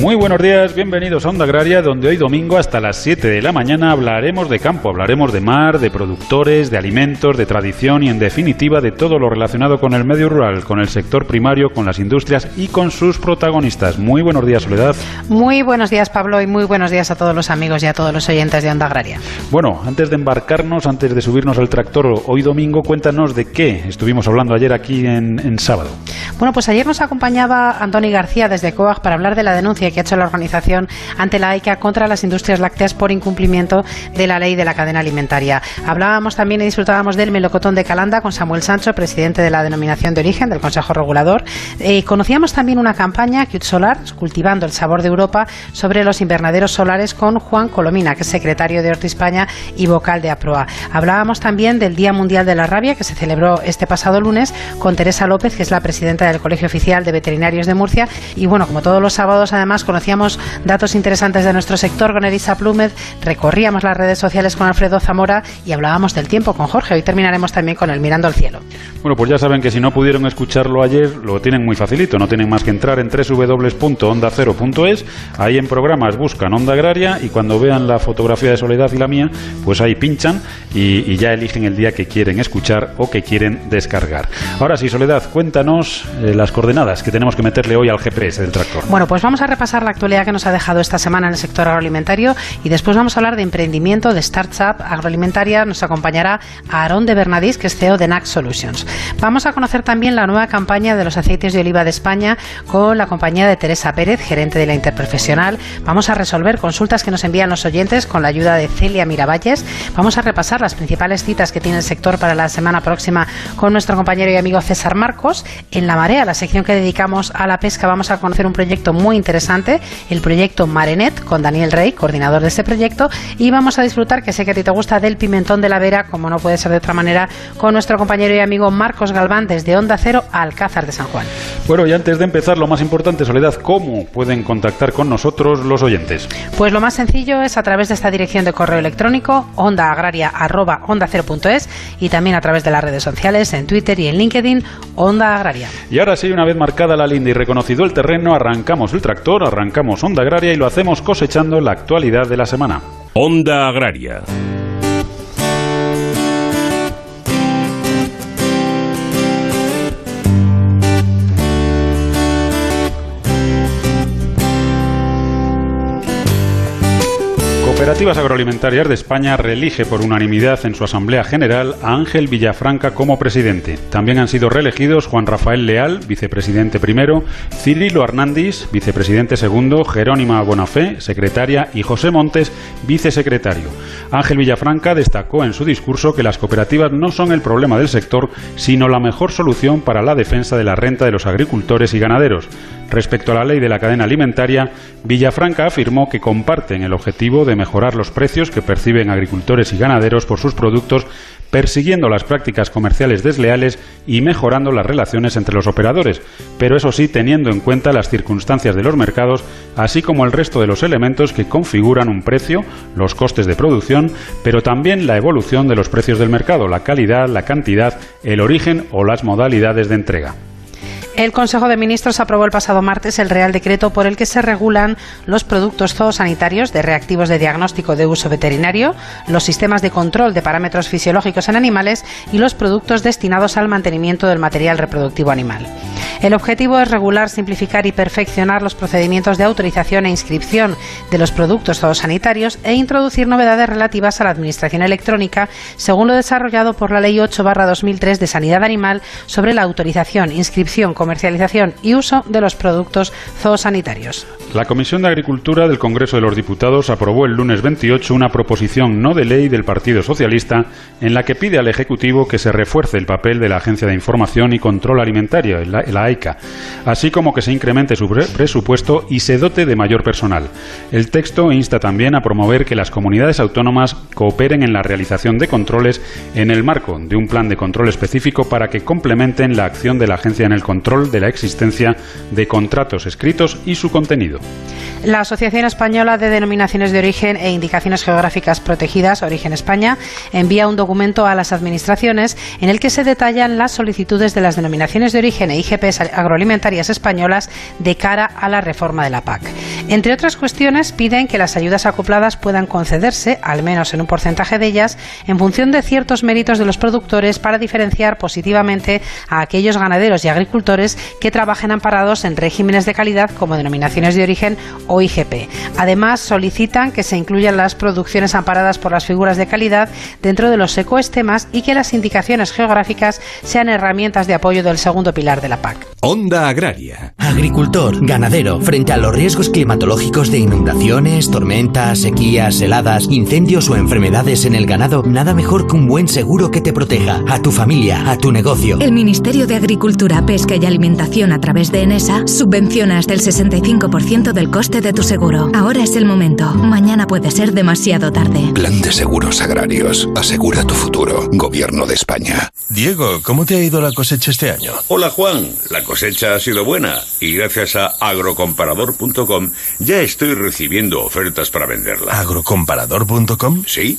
Muy buenos días, bienvenidos a Onda Agraria, donde hoy domingo hasta las 7 de la mañana hablaremos de campo, hablaremos de mar, de productores, de alimentos, de tradición y en definitiva de todo lo relacionado con el medio rural, con el sector primario, con las industrias y con sus protagonistas. Muy buenos días, Soledad. Muy buenos días, Pablo, y muy buenos días a todos los amigos y a todos los oyentes de Onda Agraria. Bueno, antes de embarcarnos, antes de subirnos al tractor hoy domingo, cuéntanos de qué estuvimos hablando ayer aquí en, en sábado. Bueno, pues ayer nos acompañaba Antoni García desde COAG para hablar de la denuncia que ha hecho la organización ante la AICA contra las industrias lácteas por incumplimiento de la ley de la cadena alimentaria. Hablábamos también y disfrutábamos del melocotón de Calanda con Samuel Sancho, presidente de la denominación de origen del Consejo Regulador. Eh, conocíamos también una campaña, Cute Solar, cultivando el sabor de Europa, sobre los invernaderos solares con Juan Colomina, que es secretario de Horti España y vocal de APROA. Hablábamos también del Día Mundial de la Rabia, que se celebró este pasado lunes, con Teresa López, que es la presidenta del Colegio Oficial de Veterinarios de Murcia. Y bueno, como todos los sábados, además, conocíamos datos interesantes de nuestro sector con Elisa Plúmez, recorríamos las redes sociales con Alfredo Zamora y hablábamos del tiempo con Jorge. Hoy terminaremos también con el Mirando al Cielo. Bueno, pues ya saben que si no pudieron escucharlo ayer, lo tienen muy facilito. No tienen más que entrar en www.ondacero.es. Ahí en programas buscan Onda Agraria y cuando vean la fotografía de Soledad y la mía, pues ahí pinchan y, y ya eligen el día que quieren escuchar o que quieren descargar. Ahora sí, Soledad, cuéntanos eh, las coordenadas que tenemos que meterle hoy al GPS del tractor. Bueno, pues vamos a repasar la actualidad que nos ha dejado esta semana en el sector agroalimentario y después vamos a hablar de emprendimiento, de startup agroalimentaria. Nos acompañará Aarón de Bernadís, que es CEO de NAC Solutions. Vamos a conocer también la nueva campaña de los aceites de oliva de España con la compañía de Teresa Pérez, gerente de la Interprofesional. Vamos a resolver consultas que nos envían los oyentes con la ayuda de Celia Miravalles. Vamos a repasar las principales citas que tiene el sector para la semana próxima con nuestro compañero y amigo César Marcos. En La Marea, la sección que dedicamos a la pesca, vamos a conocer un proyecto muy interesante el proyecto Marenet con Daniel Rey, coordinador de este proyecto, y vamos a disfrutar, que sé que a ti te gusta, del pimentón de la Vera, como no puede ser de otra manera, con nuestro compañero y amigo Marcos Galván desde Onda Cero, Alcázar de San Juan. Bueno, y antes de empezar, lo más importante, Soledad, ¿cómo pueden contactar con nosotros los oyentes? Pues lo más sencillo es a través de esta dirección de correo electrónico, ondaagraria.es y también a través de las redes sociales, en Twitter y en LinkedIn, Onda Agraria. Y ahora sí, una vez marcada la linda y reconocido el terreno, arrancamos el tractor, arrancamos Onda Agraria y lo hacemos cosechando la actualidad de la semana. Onda Agraria. Cooperativas Agroalimentarias de España reelige por unanimidad en su Asamblea General a Ángel Villafranca como presidente. También han sido reelegidos Juan Rafael Leal, vicepresidente primero, Cirilo Hernández, vicepresidente segundo, Jerónima Bonafé, secretaria, y José Montes, vicesecretario. Ángel Villafranca destacó en su discurso que las cooperativas no son el problema del sector, sino la mejor solución para la defensa de la renta de los agricultores y ganaderos. Respecto a la ley de la cadena alimentaria, Villafranca afirmó que comparten el objetivo de mejorar los precios que perciben agricultores y ganaderos por sus productos, persiguiendo las prácticas comerciales desleales y mejorando las relaciones entre los operadores, pero eso sí teniendo en cuenta las circunstancias de los mercados, así como el resto de los elementos que configuran un precio, los costes de producción, pero también la evolución de los precios del mercado, la calidad, la cantidad, el origen o las modalidades de entrega. El Consejo de Ministros aprobó el pasado martes el Real Decreto por el que se regulan los productos zoosanitarios de reactivos de diagnóstico de uso veterinario, los sistemas de control de parámetros fisiológicos en animales y los productos destinados al mantenimiento del material reproductivo animal. El objetivo es regular, simplificar y perfeccionar los procedimientos de autorización e inscripción de los productos zoosanitarios e introducir novedades relativas a la administración electrónica, según lo desarrollado por la Ley 8-2003 de Sanidad Animal sobre la autorización, inscripción, comercialización y uso de los productos zoosanitarios. La Comisión de Agricultura del Congreso de los Diputados aprobó el lunes 28 una proposición no de ley del Partido Socialista en la que pide al Ejecutivo que se refuerce el papel de la Agencia de Información y Control Alimentario, la, AICA, así como que se incremente su presupuesto y se dote de mayor personal. El texto insta también a promover que las comunidades autónomas cooperen en la realización de controles en el marco de un plan de control específico para que complementen la acción de la agencia en el control de la existencia de contratos escritos y su contenido. La Asociación Española de Denominaciones de Origen e Indicaciones Geográficas Protegidas, Origen España, envía un documento a las administraciones en el que se detallan las solicitudes de las denominaciones de origen e IGPs agroalimentarias españolas de cara a la reforma de la PAC. Entre otras cuestiones, piden que las ayudas acopladas puedan concederse, al menos en un porcentaje de ellas, en función de ciertos méritos de los productores para diferenciar positivamente a aquellos ganaderos y agricultores que trabajen amparados en regímenes de calidad como denominaciones de origen o IGP. Además, solicitan que se incluyan las producciones amparadas por las figuras de calidad dentro de los ecoestemas y que las indicaciones geográficas sean herramientas de apoyo del segundo pilar de la PAC. Onda Agraria. Agricultor, ganadero, frente a los riesgos climatológicos de inundaciones, tormentas, sequías, heladas, incendios o enfermedades en el ganado, nada mejor que un buen seguro que te proteja a tu familia, a tu negocio. El Ministerio de Agricultura, Pesca y Alimentación a través de ENESA subvenciona hasta el 65% del coste de tu seguro. Ahora es el momento. Mañana puede ser demasiado tarde. Plan de Seguros Agrarios. Asegura tu futuro. Gobierno de España. Diego, ¿cómo te ha ido la cosecha este año? Hola Juan, la cosecha ha sido buena y gracias a agrocomparador.com ya estoy recibiendo ofertas para venderla. ¿Agrocomparador.com? Sí.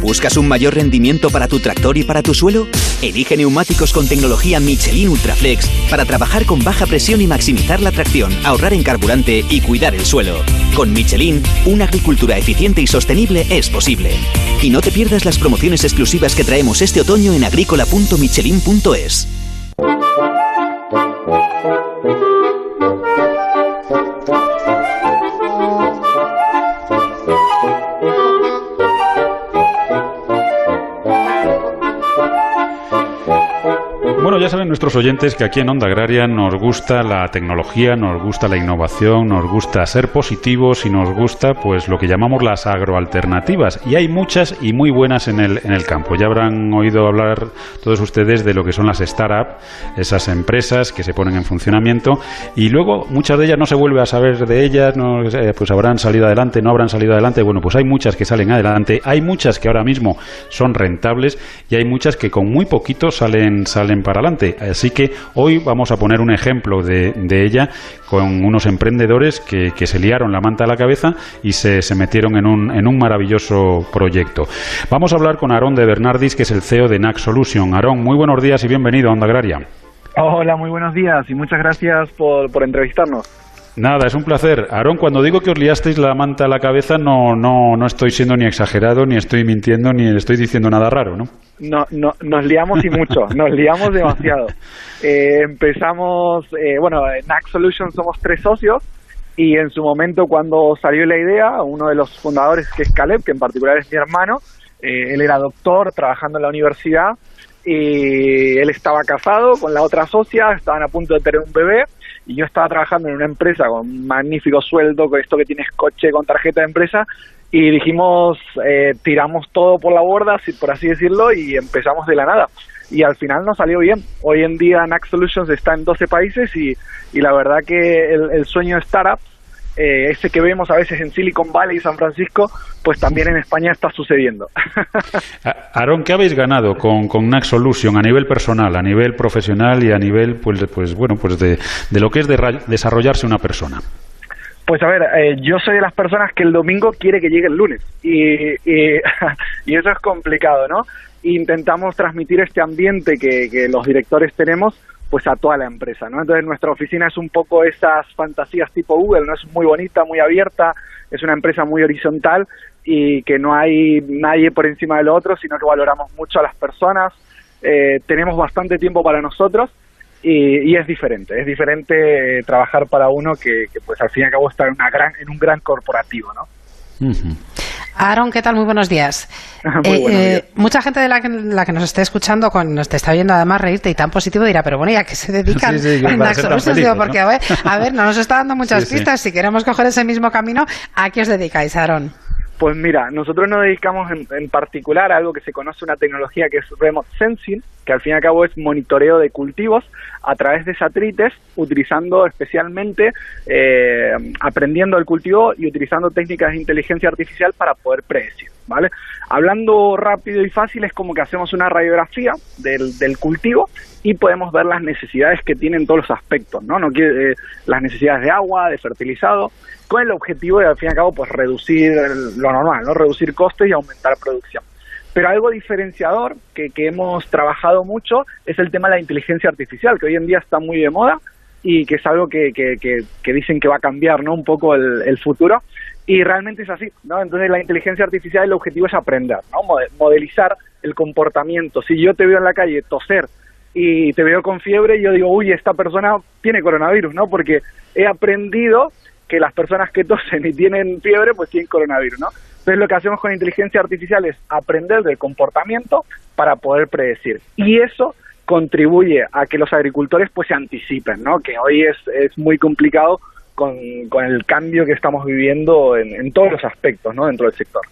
¿Buscas un mayor rendimiento para tu tractor y para tu suelo? Elige neumáticos con tecnología Michelin Ultraflex para trabajar con baja presión y maximizar la tracción, ahorrar en carburante y cuidar el suelo. Con Michelin, una agricultura eficiente y sostenible es posible. Y no te pierdas las promociones exclusivas que traemos este otoño en agrícola.michelin.es. ya saben nuestros oyentes que aquí en Onda Agraria nos gusta la tecnología, nos gusta la innovación, nos gusta ser positivos y nos gusta pues lo que llamamos las agroalternativas. Y hay muchas y muy buenas en el, en el campo. Ya habrán oído hablar todos ustedes de lo que son las startups, esas empresas que se ponen en funcionamiento y luego muchas de ellas no se vuelve a saber de ellas, no, eh, pues habrán salido adelante, no habrán salido adelante. Bueno, pues hay muchas que salen adelante, hay muchas que ahora mismo son rentables y hay muchas que con muy poquito salen, salen para adelante. Así que hoy vamos a poner un ejemplo de, ella con unos emprendedores que, se liaron la manta a la cabeza y se, se metieron en un, en un, maravilloso proyecto. Vamos a hablar con Aarón de Bernardis, que es el CEO de NAC Solution. Aarón, muy buenos días y bienvenido a Onda Agraria. Hola, muy buenos días y muchas gracias por, por entrevistarnos. Nada, es un placer. Aarón, cuando digo que os liasteis la manta a la cabeza, no, no, no estoy siendo ni exagerado, ni estoy mintiendo, ni estoy diciendo nada raro, ¿no? No, no nos liamos y mucho, nos liamos demasiado. Eh, empezamos, eh, bueno, en NAC Solutions somos tres socios y en su momento cuando salió la idea, uno de los fundadores, que es Caleb, que en particular es mi hermano, eh, él era doctor trabajando en la universidad y él estaba casado con la otra socia, estaban a punto de tener un bebé y yo estaba trabajando en una empresa con un magnífico sueldo, con esto que tienes coche con tarjeta de empresa, y dijimos, eh, tiramos todo por la borda, por así decirlo, y empezamos de la nada. Y al final nos salió bien. Hoy en día NAC Solutions está en 12 países y, y la verdad que el, el sueño de startup, eh, ese que vemos a veces en Silicon Valley y San Francisco, pues también en España está sucediendo. Aaron, ¿qué habéis ganado con, con NAC Solution a nivel personal, a nivel profesional y a nivel, pues, pues bueno, pues de, de lo que es de desarrollarse una persona? Pues a ver, eh, yo soy de las personas que el domingo quiere que llegue el lunes y, y, y eso es complicado, ¿no? Intentamos transmitir este ambiente que, que, los directores tenemos pues a toda la empresa, ¿no? Entonces nuestra oficina es un poco esas fantasías tipo Google, ¿no? Es muy bonita, muy abierta, es una empresa muy horizontal y que no hay nadie por encima del otro, sino que valoramos mucho a las personas, eh, tenemos bastante tiempo para nosotros y, y, es diferente, es diferente trabajar para uno que, que, pues al fin y al cabo está en, una gran, en un gran corporativo, ¿no? Aaron, ¿qué tal? Muy buenos días. Muy eh, buenos días. Eh, mucha gente de la que, la que nos esté escuchando, con, nos te está viendo además reírte y tan positivo, dirá, pero bueno, ¿y a qué se dedican sí, sí? Digo, porque, ¿no? a, ver, a ver, no nos está dando muchas sí, pistas. Si queremos coger ese mismo camino, ¿a qué os dedicáis, Aaron? Pues mira, nosotros nos dedicamos en, particular a algo que se conoce una tecnología que es Remote Sensing, que al fin y al cabo es monitoreo de cultivos a través de satélites, utilizando especialmente, eh, aprendiendo el cultivo y utilizando técnicas de inteligencia artificial para poder predecir, ¿vale? Hablando rápido y fácil, es como que hacemos una radiografía del, del cultivo y podemos ver las necesidades que tienen todos los aspectos, ¿no? no quiere, eh, las necesidades de agua, de fertilizado, con el objetivo de, al fin y al cabo, pues reducir lo normal, ¿no? Reducir costes y aumentar producción. Pero algo diferenciador que, que hemos trabajado mucho es el tema de la inteligencia artificial, que hoy en día está muy de moda y que es algo que, que, dicen que va a cambiar ¿no? un poco el, el, futuro y realmente es así, ¿no? Entonces la inteligencia artificial el objetivo es aprender, ¿no? Modelizar el comportamiento. Si yo te veo en la calle toser y te veo con fiebre yo digo, uy, esta persona tiene coronavirus, ¿no? Porque he aprendido que las personas que tosen y tienen fiebre, pues tienen coronavirus, ¿no? Entonces lo que hacemos con inteligencia artificial es aprender del comportamiento para poder predecir. Y eso contribuye a que los agricultores pues se anticipen, ¿no? Que hoy es, es muy complicado con, con el cambio que estamos viviendo en, en todos los aspectos, ¿no? Dentro del sector.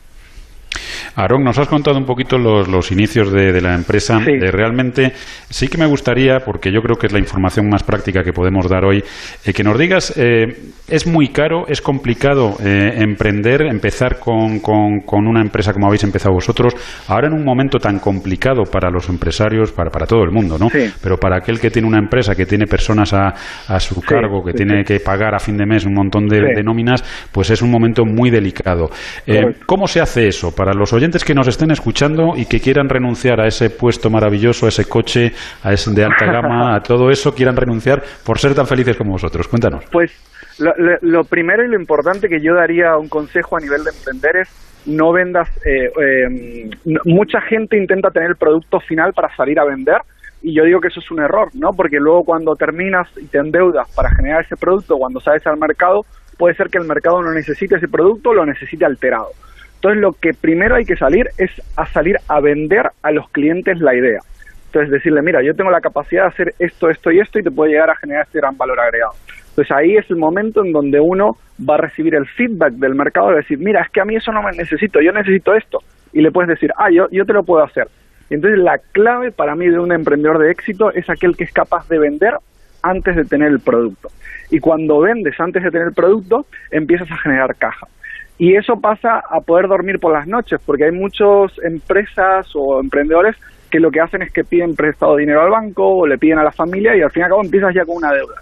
Aaron, nos has contado un poquito los, los inicios de, la empresa. realmente sí que me gustaría, porque yo creo que es la información más práctica que podemos dar hoy, eh, que nos digas, eh, es muy caro, es complicado eh, emprender, empezar con, con, una empresa como habéis empezado vosotros, ahora en un momento tan complicado para los empresarios, para, para todo el mundo, ¿no? Pero para aquel que tiene una empresa, que tiene personas a, a su cargo, que tiene que pagar a fin de mes un montón de, de, nóminas, pues es un momento muy delicado. ¿Cómo se hace eso para los oyentes que nos estén escuchando y que quieran renunciar a ese puesto maravilloso, a ese coche, a ese de alta gama, a todo eso, quieran renunciar por ser tan felices como vosotros. Cuéntanos. Pues lo, primero y lo importante que yo daría un consejo a nivel de emprender es no vendas. Eh, eh, mucha gente intenta tener el producto final para salir a vender y yo digo que eso es un error, ¿no? Porque luego cuando terminas y te endeudas para generar ese producto, cuando sales al mercado, puede ser que el mercado no necesite ese producto, lo necesite alterado. Entonces lo que primero hay que salir es a salir a vender a los clientes la idea. Entonces decirle, mira, yo tengo la capacidad de hacer esto, esto y esto y te puede llegar a generar este gran valor agregado. Entonces ahí es el momento en donde uno va a recibir el feedback del mercado de decir, mira, es que a mí eso no me necesito, yo necesito esto. Y le puedes decir, ah, yo, yo te lo puedo hacer. entonces la clave para mí de un emprendedor de éxito es aquel que es capaz de vender antes de tener el producto. Y cuando vendes antes de tener el producto, empiezas a generar caja. Y eso pasa a poder dormir por las noches, porque hay muchas empresas o emprendedores que lo que hacen es que piden prestado dinero al banco o le piden a la familia y al fin y al cabo empiezas ya con una deuda.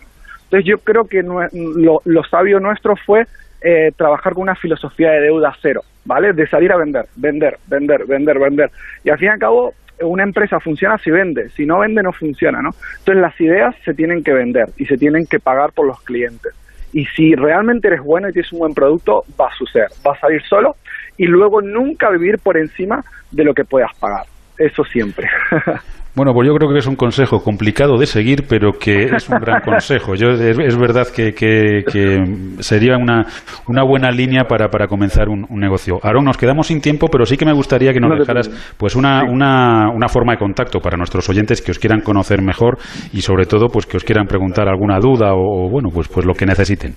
Entonces yo creo que lo, sabio nuestro fue eh, trabajar con una filosofía de deuda cero, ¿vale? De salir a vender, vender, vender, vender, vender. Y al fin y al cabo una empresa funciona si vende, si no vende no funciona, ¿no? Entonces las ideas se tienen que vender y se tienen que pagar por los clientes. Y si realmente eres bueno y tienes un buen producto, va a suceder, va a salir solo y luego nunca vivir por encima de lo que puedas pagar. Eso siempre. Bueno, pues yo creo que es un consejo complicado de seguir, pero que es un gran consejo. Yo, es, verdad que, sería una, una, buena línea para, para comenzar un, negocio. Aaron, nos quedamos sin tiempo, pero sí que me gustaría que nos dejaras pues una, una, una, forma de contacto para nuestros oyentes que os quieran conocer mejor y sobre todo pues que os quieran preguntar alguna duda o, bueno, pues, pues lo que necesiten.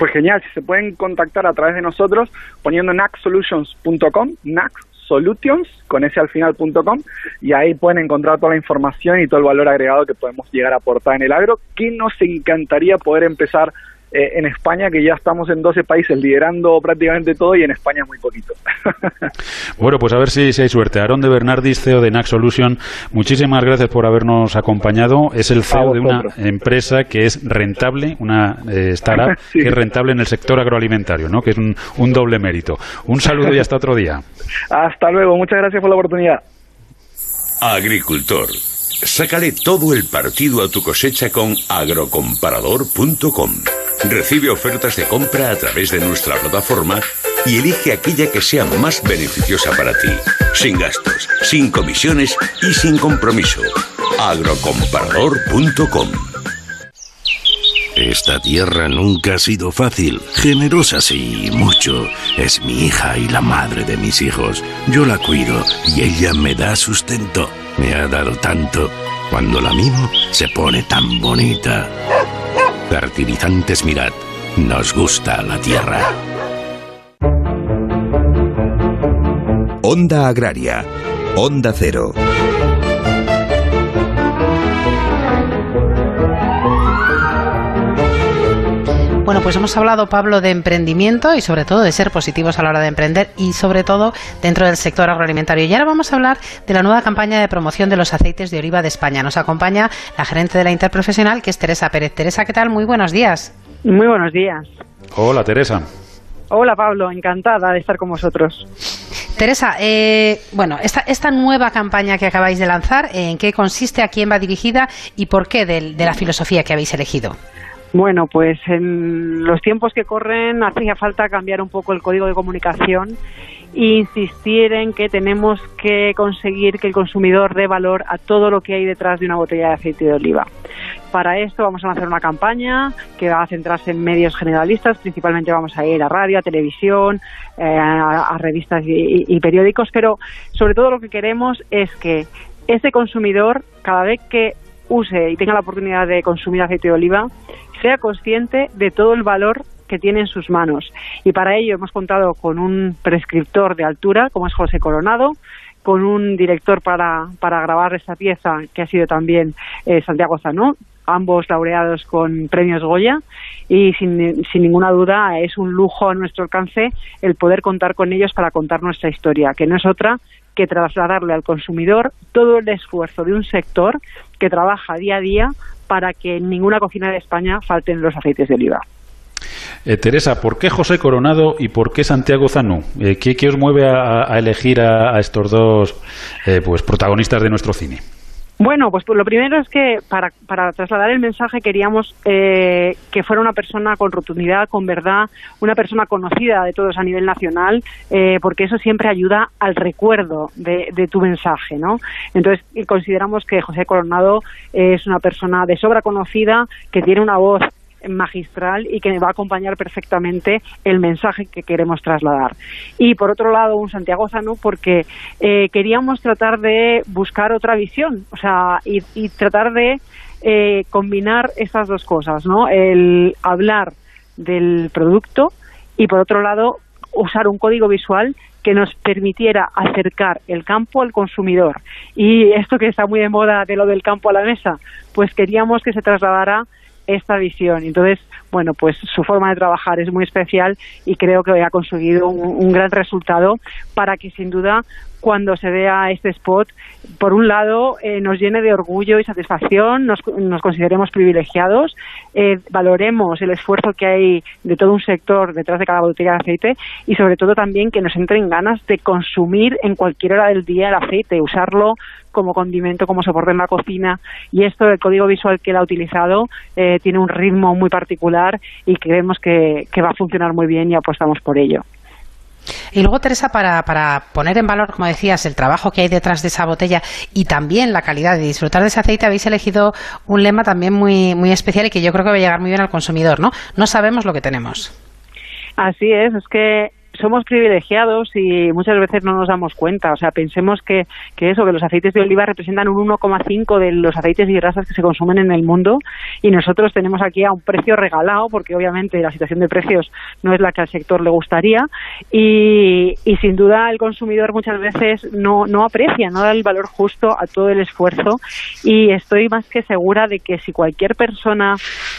Pues genial, si se pueden contactar a través de nosotros poniendo nacsolutions.com, nac solutions, con ese al final.com, y ahí pueden encontrar toda la información y todo el valor agregado que podemos llegar a aportar en el agro, que nos encantaría poder empezar eh, en España, que ya estamos en 12 países liderando prácticamente todo y en España muy poquito. bueno, pues a ver si, si, hay suerte. Aaron de Bernardis, CEO de NAC Solution, muchísimas gracias por habernos acompañado. Es el CEO de una empresa que es rentable, una eh, startup que es rentable en el sector agroalimentario, ¿no? que es un, un doble mérito. Un saludo y hasta otro día. hasta luego, muchas gracias por la oportunidad. Agricultor. Sácale todo el partido a tu cosecha con agrocomparador.com. Recibe ofertas de compra a través de nuestra plataforma y elige aquella que sea más beneficiosa para ti, sin gastos, sin comisiones y sin compromiso. agrocomparador.com esta tierra nunca ha sido fácil. Generosa sí, mucho. Es mi hija y la madre de mis hijos. Yo la cuido y ella me da sustento. Me ha dado tanto. Cuando la mimo, se pone tan bonita. Fertilizantes Mirad. Nos gusta la tierra. Onda Agraria. Onda Cero. Bueno, pues hemos hablado, Pablo, de emprendimiento y sobre todo de ser positivos a la hora de emprender y sobre todo dentro del sector agroalimentario. Y ahora vamos a hablar de la nueva campaña de promoción de los aceites de oliva de España. Nos acompaña la gerente de la Interprofesional, que es Teresa Pérez. Teresa, ¿qué tal? Muy buenos días. Muy buenos días. Hola, Teresa. Hola, Pablo. Encantada de estar con vosotros. Teresa, eh, bueno, esta, esta nueva campaña que acabáis de lanzar, ¿en qué consiste, a quién va dirigida y por qué de la filosofía que habéis elegido? Bueno, pues en los tiempos que corren hacía falta cambiar un poco el código de comunicación e insistir en que tenemos que conseguir que el consumidor dé valor a todo lo que hay detrás de una botella de aceite de oliva. Para esto vamos a hacer una campaña que va a centrarse en medios generalistas, principalmente vamos a ir a radio, a televisión, eh, a, revistas y periódicos, pero sobre todo lo que queremos es que ese consumidor, cada vez que use y tenga la oportunidad de consumir aceite de oliva, sea consciente de todo el valor que tiene en sus manos. Y para ello hemos contado con un prescriptor de altura, como es José Coronado, con un director para, para grabar esta pieza, que ha sido también eh, Santiago Zanó, ambos laureados con premios Goya, y sin, sin ninguna duda es un lujo a nuestro alcance el poder contar con ellos para contar nuestra historia, que no es otra que trasladarle al consumidor todo el esfuerzo de un sector que trabaja día a día para que en ninguna cocina de España falten los aceites de oliva. Eh, Teresa, ¿por qué José Coronado y por qué Santiago Zanú? Eh, ¿qué, os mueve a, elegir a, estos dos eh, pues, protagonistas de nuestro cine? Bueno, pues, lo primero es que para, para trasladar el mensaje queríamos eh, que fuera una persona con rotundidad, con verdad, una persona conocida de todos a nivel nacional, eh, porque eso siempre ayuda al recuerdo de, de, tu mensaje, ¿no? Entonces consideramos que José Coronado es una persona de sobra conocida, que tiene una voz magistral y que va a acompañar perfectamente el mensaje que queremos trasladar. Y por otro lado, un Santiago Zanú, porque eh, queríamos tratar de buscar otra visión, o sea, y, tratar de eh, combinar estas dos cosas, ¿no? El hablar del producto y por otro lado usar un código visual que nos permitiera acercar el campo al consumidor. Y esto que está muy de moda de lo del campo a la mesa, pues queríamos que se trasladara esta visión. Entonces, bueno, pues su forma de trabajar es muy especial y creo que ha conseguido un, gran resultado para que sin duda cuando se vea este spot, por un lado, eh, nos llene de orgullo y satisfacción, nos, consideremos privilegiados, eh, valoremos el esfuerzo que hay de todo un sector detrás de cada botella de aceite y sobre todo también que nos entren ganas de consumir en cualquier hora del día el aceite, usarlo como condimento, como soporte en la cocina. Y esto, el código visual que él ha utilizado, eh, tiene un ritmo muy particular y creemos que, va a funcionar muy bien y apostamos por ello. Y luego, Teresa, para, para, poner en valor, como decías, el trabajo que hay detrás de esa botella y también la calidad de disfrutar de ese aceite, habéis elegido un lema también muy, muy especial y que yo creo que va a llegar muy bien al consumidor, ¿no? No sabemos lo que tenemos. Así es, es que somos privilegiados y muchas veces no nos damos cuenta. O sea, pensemos que, que eso, que los aceites de oliva representan un 1,5 de los aceites y grasas que se consumen en el mundo y nosotros tenemos aquí a un precio regalado, porque obviamente la situación de precios no es la que al sector le gustaría y, sin duda el consumidor muchas veces no, no aprecia, no da el valor justo a todo el esfuerzo y estoy más que segura de que si cualquier persona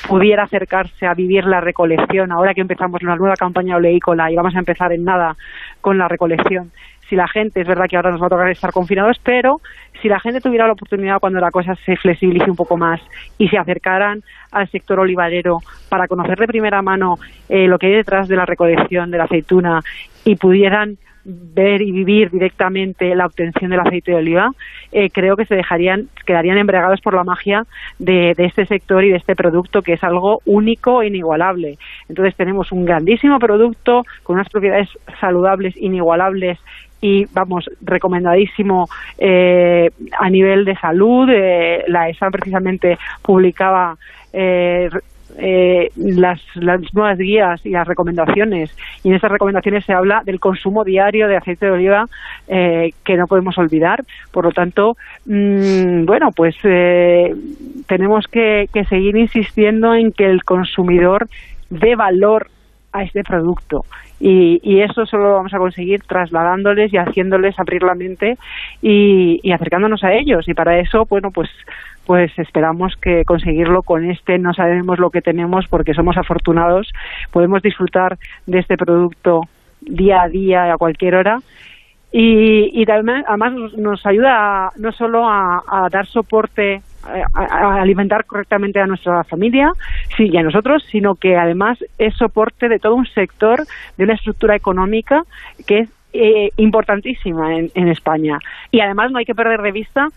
pudiera acercarse a vivir la recolección, ahora que empezamos una nueva campaña oleícola y vamos a empezar en nada con la recolección. Si la gente, es verdad que ahora nos va a tocar estar confinados, pero si la gente tuviera la oportunidad cuando la cosa se flexibilice un poco más y se acercaran al sector olivarero para conocer de primera mano eh, lo que hay detrás de la recolección de la aceituna y pudieran ver y vivir directamente la obtención del aceite de oliva, eh, creo que se dejarían, quedarían embriagados por la magia de, este sector y de este producto que es algo único e inigualable. Entonces tenemos un grandísimo producto con unas propiedades saludables, inigualables y vamos, recomendadísimo eh, a nivel de salud. Eh, la ESA precisamente publicaba eh, las, las, nuevas guías y las recomendaciones. Y en estas recomendaciones se habla del consumo diario de aceite de oliva eh, que no podemos olvidar. Por lo tanto, mm, bueno, pues eh, tenemos que, que seguir insistiendo en que el consumidor dé valor a este producto. Y, y, eso solo lo vamos a conseguir trasladándoles y haciéndoles abrir la mente y, y, acercándonos a ellos. Y para eso, bueno, pues, pues esperamos que conseguirlo con este no sabemos lo que tenemos porque somos afortunados, podemos disfrutar de este producto día a día, a cualquier hora. Y, y también, además nos ayuda no solo a, a dar soporte a, alimentar correctamente a nuestra familia sí, y a nosotros, sino que además es soporte de todo un sector, de una estructura económica que es eh, importantísima en, en España. Y además no hay que perder de vista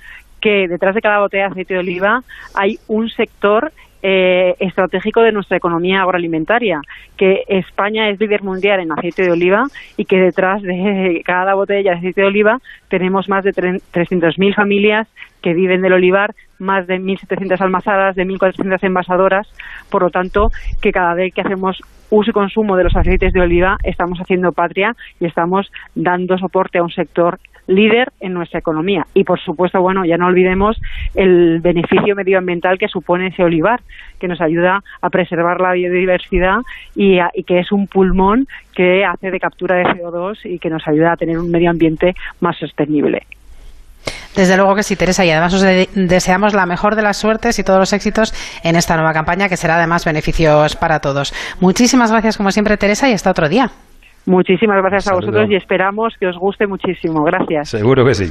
que detrás de cada botella de aceite de oliva hay un sector eh, estratégico de nuestra economía agroalimentaria, que España es líder mundial en aceite de oliva y que detrás de cada botella de aceite de oliva tenemos más de 300.000 familias que viven del olivar, más de 1.700 almazadas, de 1.400 envasadoras. Por lo tanto, que cada vez que hacemos uso y consumo de los aceites de oliva, estamos haciendo patria y estamos dando soporte a un sector líder en nuestra economía. Y, por supuesto, bueno, ya no olvidemos el beneficio medioambiental que supone ese olivar, que nos ayuda a preservar la biodiversidad y, que es un pulmón que hace de captura de CO2 y que nos ayuda a tener un medio ambiente más sostenible. Desde luego que sí, Teresa, y además os de deseamos la mejor de las suertes y todos los éxitos en esta nueva campaña, que será además beneficios para todos. Muchísimas gracias, como siempre, Teresa, y hasta otro día. Muchísimas gracias a vosotros y esperamos que os guste muchísimo. Gracias. Seguro que sí.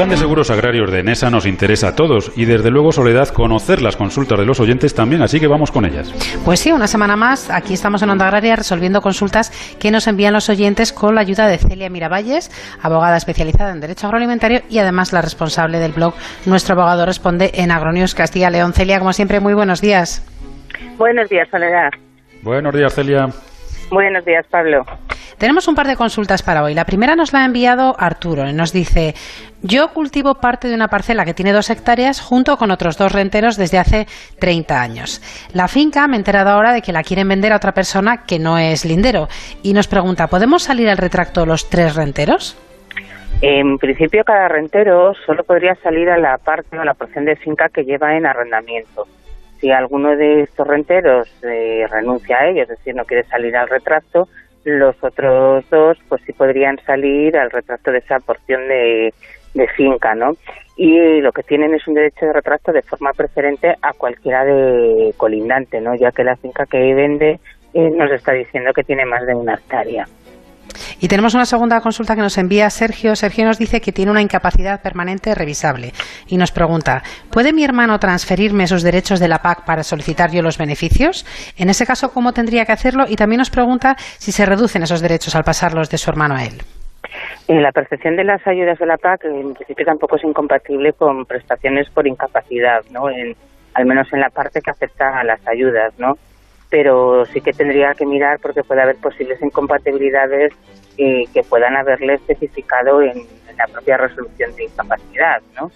Plan de seguros agrarios de Enesa nos interesa a todos y desde luego Soledad conocer las consultas de los oyentes también, así que vamos con ellas. Pues sí, una semana más, aquí estamos en Onda Agraria resolviendo consultas que nos envían los oyentes con la ayuda de Celia Miravalles, abogada especializada en Derecho Agroalimentario y además la responsable del blog Nuestro Abogado Responde en Agronews Castilla León. Celia, como siempre, muy buenos días. Buenos días, Soledad. Buenos días, Celia. Buenos días, Pablo. Tenemos un par de consultas para hoy. La primera nos la ha enviado Arturo y nos dice, yo cultivo parte de una parcela que tiene dos hectáreas junto con otros dos renteros desde hace 30 años. La finca me he enterado ahora de que la quieren vender a otra persona que no es lindero y nos pregunta, ¿podemos salir al retracto los tres renteros? En principio, cada rentero solo podría salir a la parte o la porción de finca que lleva en arrendamiento. Si alguno de estos renteros eh, renuncia a ello, es decir, no quiere salir al retracto, los otros dos pues sí podrían salir al retracto de esa porción de, de finca, ¿no? Y lo que tienen es un derecho de retracto de forma preferente a cualquiera de colindante, ¿no? Ya que la finca que vende eh, nos está diciendo que tiene más de una hectárea. Y tenemos una segunda consulta que nos envía Sergio. Sergio nos dice que tiene una incapacidad permanente revisable y nos pregunta, ¿puede mi hermano transferirme sus derechos de la PAC para solicitar yo los beneficios? En ese caso, ¿cómo tendría que hacerlo? Y también nos pregunta si se reducen esos derechos al pasarlos de su hermano a él. La percepción de las ayudas de la PAC, en principio tampoco es incompatible con prestaciones por incapacidad, ¿no? En, al menos en la parte que afecta a las ayudas, ¿no? Pero sí que tendría que mirar porque puede haber posibles incompatibilidades que puedan haberle especificado en, la propia resolución de incapacidad, ¿no?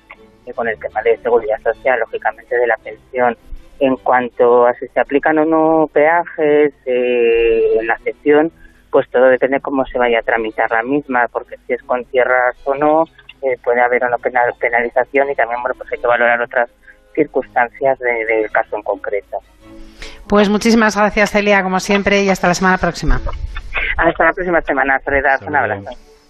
Y con el tema de seguridad social, lógicamente de la pensión. En cuanto a si se aplican o no peajes eh, en la cesión, pues todo depende cómo se vaya a tramitar la misma, porque si es con tierras o no, eh, puede haber una penal, penalización y también bueno, pues hay que valorar otras circunstancias del de caso en concreto. Pues muchísimas gracias, Celia, como siempre, y hasta la semana próxima. Hasta la próxima semana, Soledad. Un abrazo.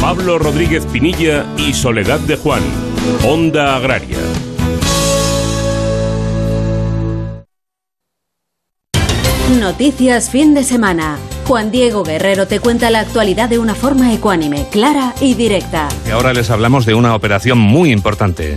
Pablo Rodríguez Pinilla y Soledad de Juan. Onda Agraria. Noticias fin de semana. Juan Diego Guerrero te cuenta la actualidad de una forma ecuánime, clara y directa. Y ahora les hablamos de una operación muy importante.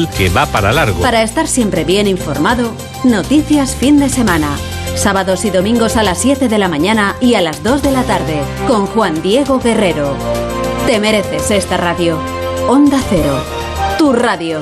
que va para largo. Para estar siempre bien informado, noticias fin de semana. Sábados y domingos a las 7 de la mañana y a las 2 de la tarde, con Juan Diego Guerrero. Te mereces esta radio. Onda Cero, tu radio.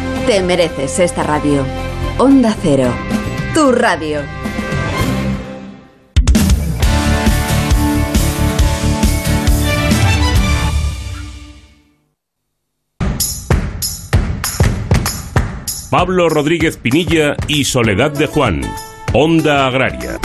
Te mereces esta radio. Onda Cero. Tu radio. Pablo Rodríguez Pinilla y Soledad de Juan. Onda Agraria.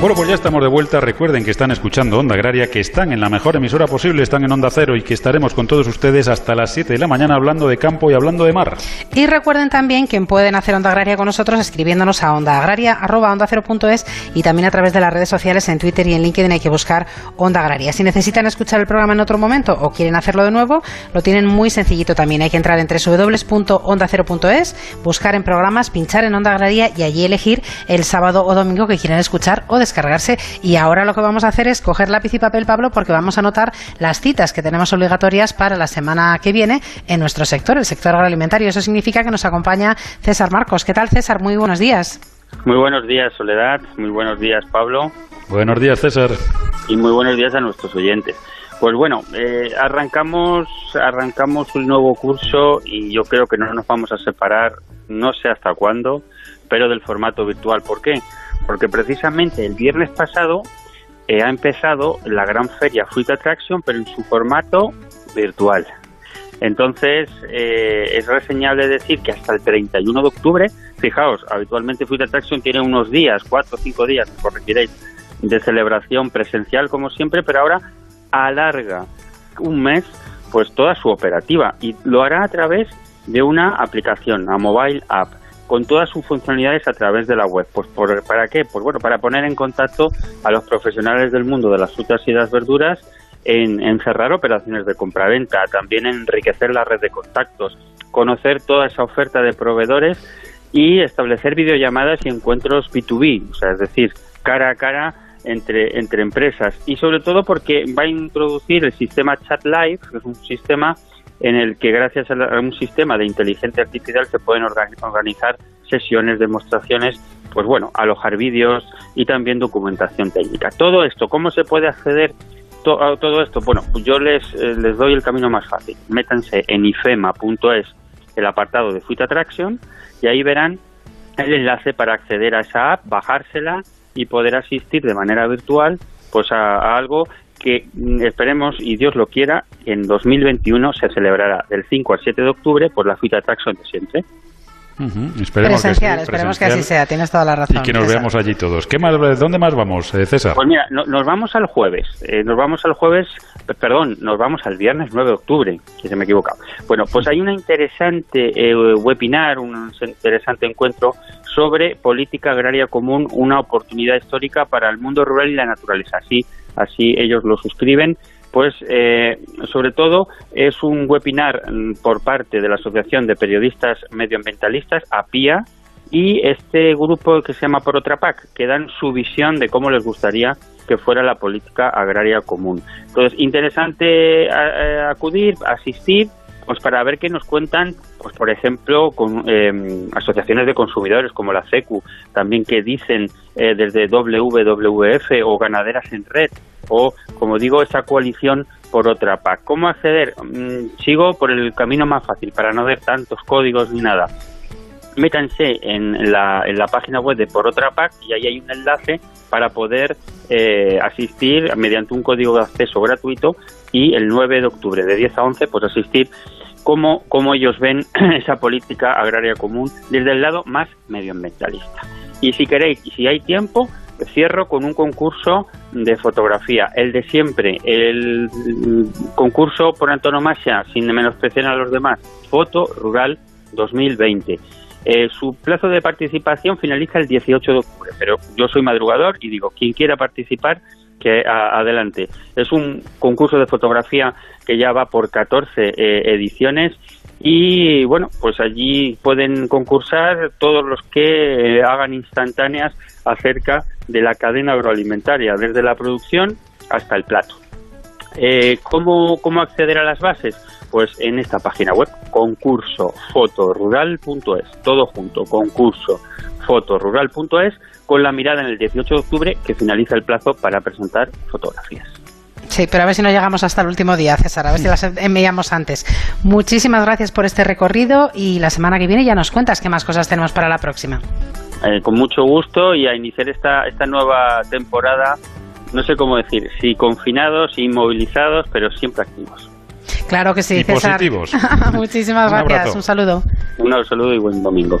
Bueno, pues ya estamos de vuelta. Recuerden que están escuchando Onda Agraria, que están en la mejor emisora posible, están en Onda Cero y que estaremos con todos ustedes hasta las 7 de la mañana hablando de campo y hablando de mar. Y recuerden también que pueden hacer Onda Agraria con nosotros escribiéndonos a ondaagraria.es y también a través de las redes sociales en Twitter y en LinkedIn hay que buscar Onda Agraria. Si necesitan escuchar el programa en otro momento o quieren hacerlo de nuevo, lo tienen muy sencillito también. Hay que entrar en www.ondacero.es, buscar en programas, pinchar en Onda Agraria y allí elegir el sábado o domingo que quieran escuchar o descargarse. Y ahora lo que vamos a hacer es coger lápiz y papel, Pablo, porque vamos a anotar las citas que tenemos obligatorias para la semana que viene en nuestro sector, el sector agroalimentario. Eso significa que nos acompaña César Marcos. ¿Qué tal, César? Muy buenos días. Muy buenos días, Soledad. Muy buenos días, Pablo. Buenos días, César. Y muy buenos días a nuestros oyentes. Pues bueno, eh, arrancamos, arrancamos un nuevo curso y yo creo que no nos vamos a separar, no sé hasta cuándo, pero del formato virtual. ¿Por qué? Porque precisamente el viernes pasado eh, ha empezado la gran feria Fruit Attraction, pero en su formato virtual. Entonces, eh, es reseñable decir que hasta el 31 de octubre, fijaos, habitualmente Fruit Attraction tiene unos días, cuatro o cinco días, me corregiréis, de celebración presencial como siempre, pero ahora alarga un mes pues toda su operativa y lo hará a través de una aplicación, a mobile app, con todas sus funcionalidades a través de la web. Pues por, ¿para qué? Pues bueno, para poner en contacto a los profesionales del mundo de las frutas y las verduras en, en cerrar operaciones de compraventa, también enriquecer la red de contactos, conocer toda esa oferta de proveedores y establecer videollamadas y encuentros B2B, o sea, es decir, cara a cara entre, entre empresas y sobre todo porque va a introducir el sistema Chat Live, que es un sistema en el que gracias a un sistema de inteligencia artificial se pueden organizar sesiones, demostraciones, pues bueno, alojar vídeos y también documentación técnica. Todo esto, ¿cómo se puede acceder a todo esto? Bueno, pues yo les, eh, les doy el camino más fácil. Métanse en ifema.es, el apartado de Fruit Attraction, y ahí verán el enlace para acceder a esa app, bajársela y poder asistir de manera virtual pues a, algo que mm, esperemos y Dios lo quiera en 2021 se celebrará del 5 al 7 de octubre por la Fita Traxon de siempre. Esperemos presencial, que esperemos que así sea, tienes toda la razón. Y que nos veamos allí todos. ¿Qué más, ¿Dónde más vamos, eh, César? Pues mira, nos vamos al jueves. Eh, nos vamos al jueves, perdón, nos vamos al viernes 9 de octubre, que se me he equivocado. Bueno, pues hay una interesante eh, webinar, un interesante encuentro sobre política agraria común, una oportunidad histórica para el mundo rural y la naturaleza. Así, así ellos lo suscriben pues eh, sobre todo es un webinar mm, por parte de la Asociación de Periodistas Medioambientalistas, APIA, y este grupo que se llama Por Otra PAC, que dan su visión de cómo les gustaría que fuera la política agraria común. Entonces, interesante eh, acudir, asistir, pues para ver qué nos cuentan, pues por ejemplo, con asociaciones de consumidores como la CECU, también que dicen desde WWF o Ganaderas en Red, o, como digo, esa coalición por otra PAC. ¿Cómo acceder? Mm, sigo por el camino más fácil, para no ver tantos códigos ni nada. Métanse en la, en la página web de Por Otra PAC y ahí hay un enlace para poder eh, asistir mediante un código de acceso gratuito y el 9 de octubre de 10 a 11 pues asistir cómo, cómo ellos ven esa política agraria común desde el lado más medioambientalista. Y si queréis, y si hay tiempo, cierro con un concurso de fotografía, el de siempre, el concurso por antonomasia, sin menospreciar a los demás, Foto Rural 2020. Eh, su plazo de participación finaliza el 18 de octubre, pero yo soy madrugador y digo, quien quiera participar, que adelante. Es un concurso de fotografía que ya va por 14 eh, ediciones y bueno, pues allí pueden concursar todos los que eh, hagan instantáneas acerca de la cadena agroalimentaria, desde la producción hasta el plato. Eh, ¿cómo, ¿Cómo acceder a las bases? Pues en esta página web, concurso fotorural.es, todo junto, concurso fotorural.es, con la mirada en el 18 de octubre que finaliza el plazo para presentar fotografías. Sí, pero a ver si no llegamos hasta el último día, César, a ver si las enviamos antes. Muchísimas gracias por este recorrido y la semana que viene ya nos cuentas qué más cosas tenemos para la próxima. Eh, con mucho gusto y a iniciar esta, esta nueva temporada, no sé cómo decir, si confinados, inmovilizados, pero siempre activos. Claro que sí, y positivos. Muchísimas gracias, un saludo. Un saludo y buen domingo.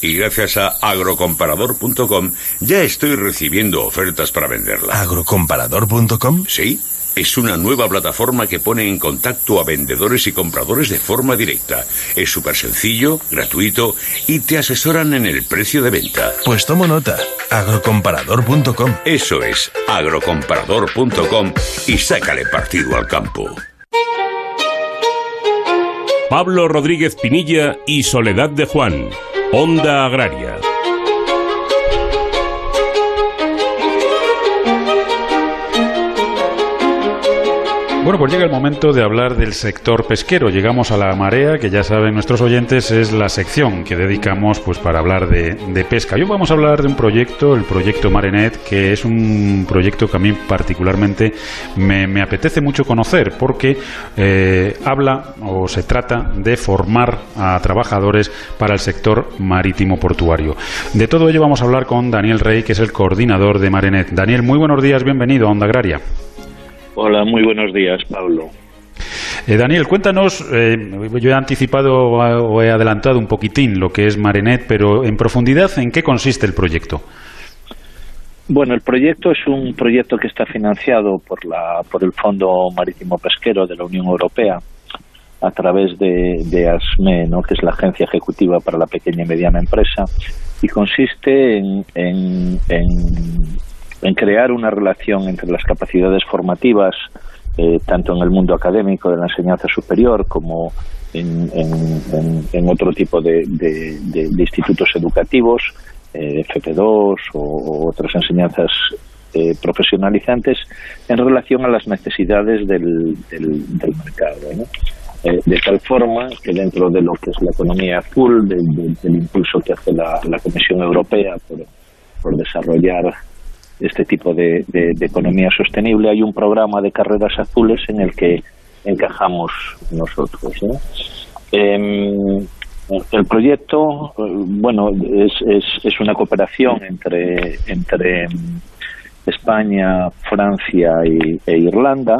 y gracias a agrocomparador.com ya estoy recibiendo ofertas para venderla. ¿Agrocomparador.com? Sí. Es una nueva plataforma que pone en contacto a vendedores y compradores de forma directa. Es súper sencillo, gratuito y te asesoran en el precio de venta. Pues tomo nota. Agrocomparador.com. Eso es, agrocomparador.com y sácale partido al campo. Pablo Rodríguez Pinilla y Soledad de Juan. Onda Agraria. Bueno, pues llega el momento de hablar del sector pesquero. Llegamos a la marea, que ya saben nuestros oyentes, es la sección que dedicamos pues para hablar de, pesca. Hoy vamos a hablar de un proyecto, el proyecto Marenet, que es un proyecto que a mí particularmente me, apetece mucho conocer, porque eh, habla o se trata de formar a trabajadores para el sector marítimo portuario. De todo ello vamos a hablar con Daniel Rey, que es el coordinador de Marenet. Daniel, muy buenos días, bienvenido a Onda Agraria. Hola, muy buenos días, Pablo. Eh, Daniel, cuéntanos, eh, yo he anticipado o he adelantado un poquitín lo que es Marenet, pero en profundidad, ¿en qué consiste el proyecto? Bueno, el proyecto es un proyecto que está financiado por, la, por el Fondo Marítimo Pesquero de la Unión Europea a través de, ASME, ¿no? que es la Agencia Ejecutiva para la Pequeña y Mediana Empresa, y consiste en en crear una relación entre las capacidades formativas, eh, tanto en el mundo académico de la enseñanza superior como en, otro tipo de, institutos educativos, eh, FP2 o, otras enseñanzas eh, profesionalizantes en relación a las necesidades del, del, mercado. Eh, de tal forma que dentro de lo que es la economía azul, del impulso que hace la, Comisión Europea por, desarrollar este tipo de, economía sostenible, hay un programa de carreras azules en el que encajamos nosotros. Em, el proyecto, bueno, es, es, una cooperación entre, entre España, Francia e Irlanda.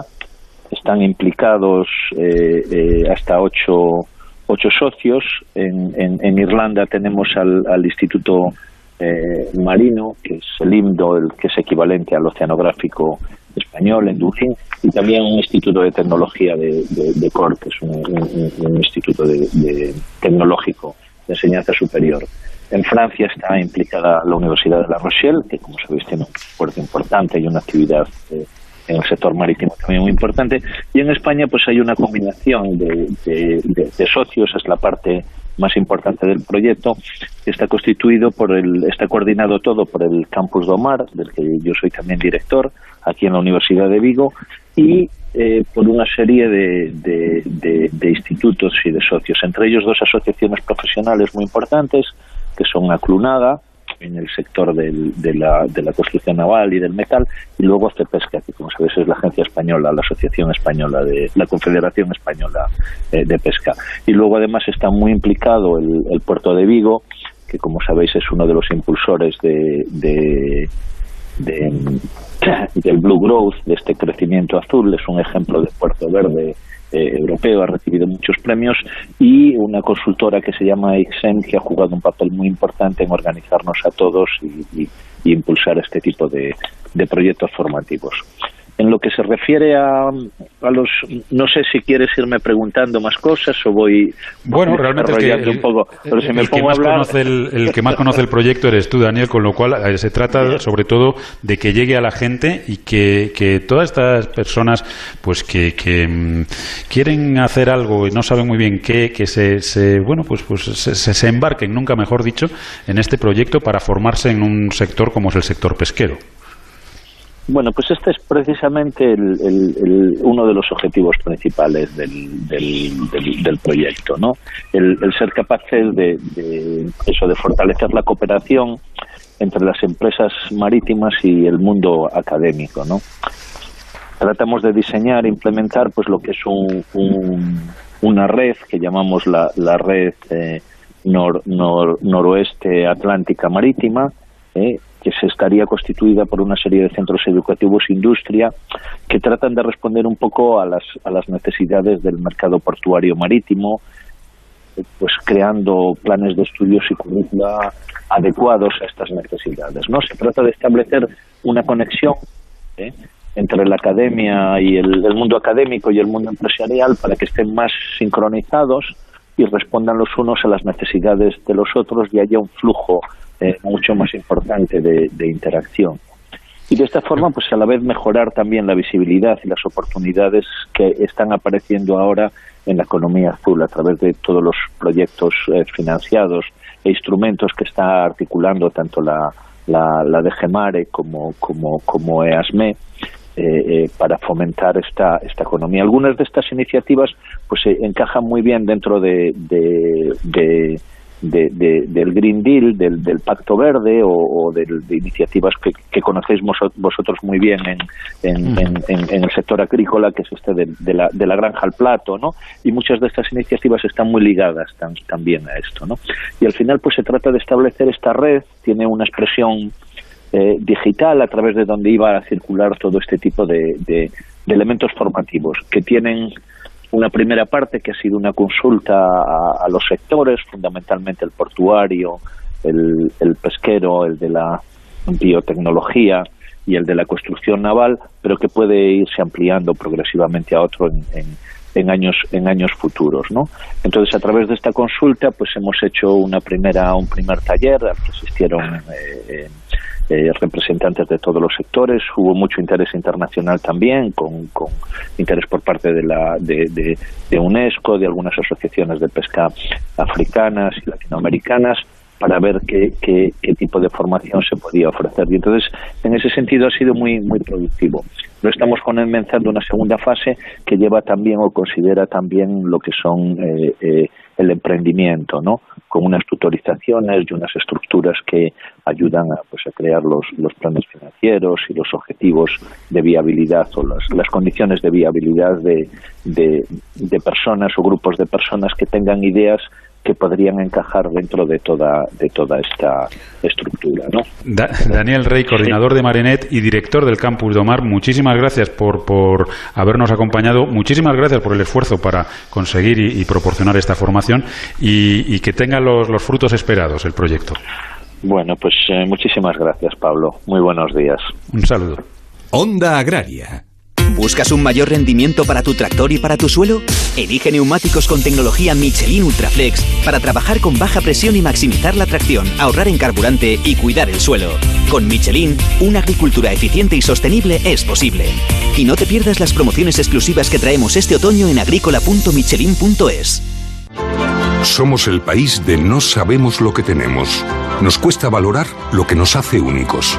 Están implicados eh, eh, hasta ocho, ocho socios. En, en, Irlanda tenemos al, al Instituto eh, Marino, que es el IMDO, que es equivalente al Oceanográfico Español en Dublín, y también un instituto de tecnología de, de, Cork, que es un, instituto de, tecnológico de enseñanza superior. En Francia está implicada la Universidad de La Rochelle, que como sabéis tiene un puerto importante y una actividad eh, en el sector marítimo también muy importante. Y en España pues hay una combinación de, de socios, es la parte más importante del proyecto, está constituido por el, está coordinado todo por el Campus Domar, del que yo soy también director, aquí en la Universidad de Vigo, y eh, por una serie de, de, institutos y de socios, entre ellos dos asociaciones profesionales muy importantes, que son Aclunada, en el sector de, la, de la construcción naval y del metal, y luego CEPESCA, que como sabéis es la agencia española, la Asociación Española, de la Confederación Española eh, de Pesca. Y luego además está muy implicado el, el, puerto de Vigo, que como sabéis es uno de los impulsores de, de, de del Blue Growth, de este crecimiento azul, es un ejemplo de puerto verde eh, europeo, ha recibido muchos premios, y una consultora que se llama Ixen, que ha jugado un papel muy importante en organizarnos a todos y, impulsar este tipo de proyectos formativos. En lo que se refiere a, a, los, no sé si quieres irme preguntando más cosas o voy. Bueno, realmente es que el, un poco, pero si me el, que más conoce el, que más conoce el proyecto eres tú, Daniel, con lo cual eh, se trata sobre todo de que llegue a la gente y que, que todas estas personas, pues que, que mm, quieren hacer algo y no saben muy bien qué, que se, se bueno, pues, pues se, se embarquen, nunca mejor dicho, en este proyecto para formarse en un sector como es el sector pesquero. Bueno, pues este es precisamente el, uno de los objetivos principales del, del, proyecto, ¿no? El, ser capaces de, eso, de fortalecer la cooperación entre las empresas marítimas y el mundo académico, ¿no? Tratamos de diseñar e implementar, pues, lo que es un, una red que llamamos la, la red eh, noroeste atlántica marítima, ¿eh? Se estaría constituida por una serie de centros educativos e industria que tratan de responder un poco a las, a las necesidades del mercado portuario marítimo, pues creando planes de estudios y currícula adecuados a estas necesidades. ¿no? Se trata de establecer una conexión ¿eh? entre la academia y el, mundo académico y el mundo empresarial para que estén más sincronizados y respondan los unos a las necesidades de los otros y haya un flujo eh, mucho más importante de, interacción. Y de esta forma, pues a la vez mejorar también la visibilidad y las oportunidades que están apareciendo ahora en la economía azul a través de todos los proyectos eh, financiados e instrumentos que está articulando tanto la, la, la DGMARE como, como, como EASME. Eh, para fomentar esta, esta economía. Algunas de estas iniciativas pues encajan muy bien dentro de, de de, del Green Deal, del, del Pacto Verde o, de, iniciativas que, conocéis vosotros muy bien en, en, el sector agrícola, que es este de, la, de la granja al plato, ¿no? Y muchas de estas iniciativas están muy ligadas también a esto, ¿no? Y al final, pues se trata de establecer esta red, tiene una expresión eh, digital a través de donde iba a circular todo este tipo de, de elementos formativos que tienen una primera parte que ha sido una consulta a, los sectores, fundamentalmente el portuario, el, pesquero, el de la biotecnología y el de la construcción naval, pero que puede irse ampliando progresivamente a otro en, en, años en años futuros, ¿no? Entonces, a través de esta consulta, pues hemos hecho una primera un primer taller al que asistieron eh, eh, representantes de todos los sectores. Hubo mucho interés internacional también, con, con interés por parte de, la, de, de, UNESCO, de algunas asociaciones de pesca africanas y latinoamericanas. para ver qué, qué, qué, tipo de formación se podía ofrecer. Y entonces, en ese sentido, ha sido muy, muy productivo. Lo estamos comenzando una segunda fase que lleva también o considera también lo que son eh, eh, el emprendimiento, ¿no? Con unas tutorizaciones y unas estructuras que ayudan a, pues, a crear los, los planes financieros y los objetivos de viabilidad o las, las condiciones de viabilidad de, de, de personas o grupos de personas que tengan ideas que podrían encajar dentro de toda de toda esta estructura. ¿no? Daniel Rey, coordinador de Marenet y director del Campus de Omar, muchísimas gracias por, por habernos acompañado, muchísimas gracias por el esfuerzo para conseguir y, y proporcionar esta formación y, y que tenga los, los, frutos esperados el proyecto. Bueno, pues eh, muchísimas gracias, Pablo. Muy buenos días. Un saludo. Onda Agraria ¿Buscas un mayor rendimiento para tu tractor y para tu suelo? Elige neumáticos con tecnología Michelin Ultraflex para trabajar con baja presión y maximizar la tracción, ahorrar en carburante y cuidar el suelo. Con Michelin, una agricultura eficiente y sostenible es posible. Y no te pierdas las promociones exclusivas que traemos este otoño en agrícola.michelin.es. Somos el país de no sabemos lo que tenemos. Nos cuesta valorar lo que nos hace únicos.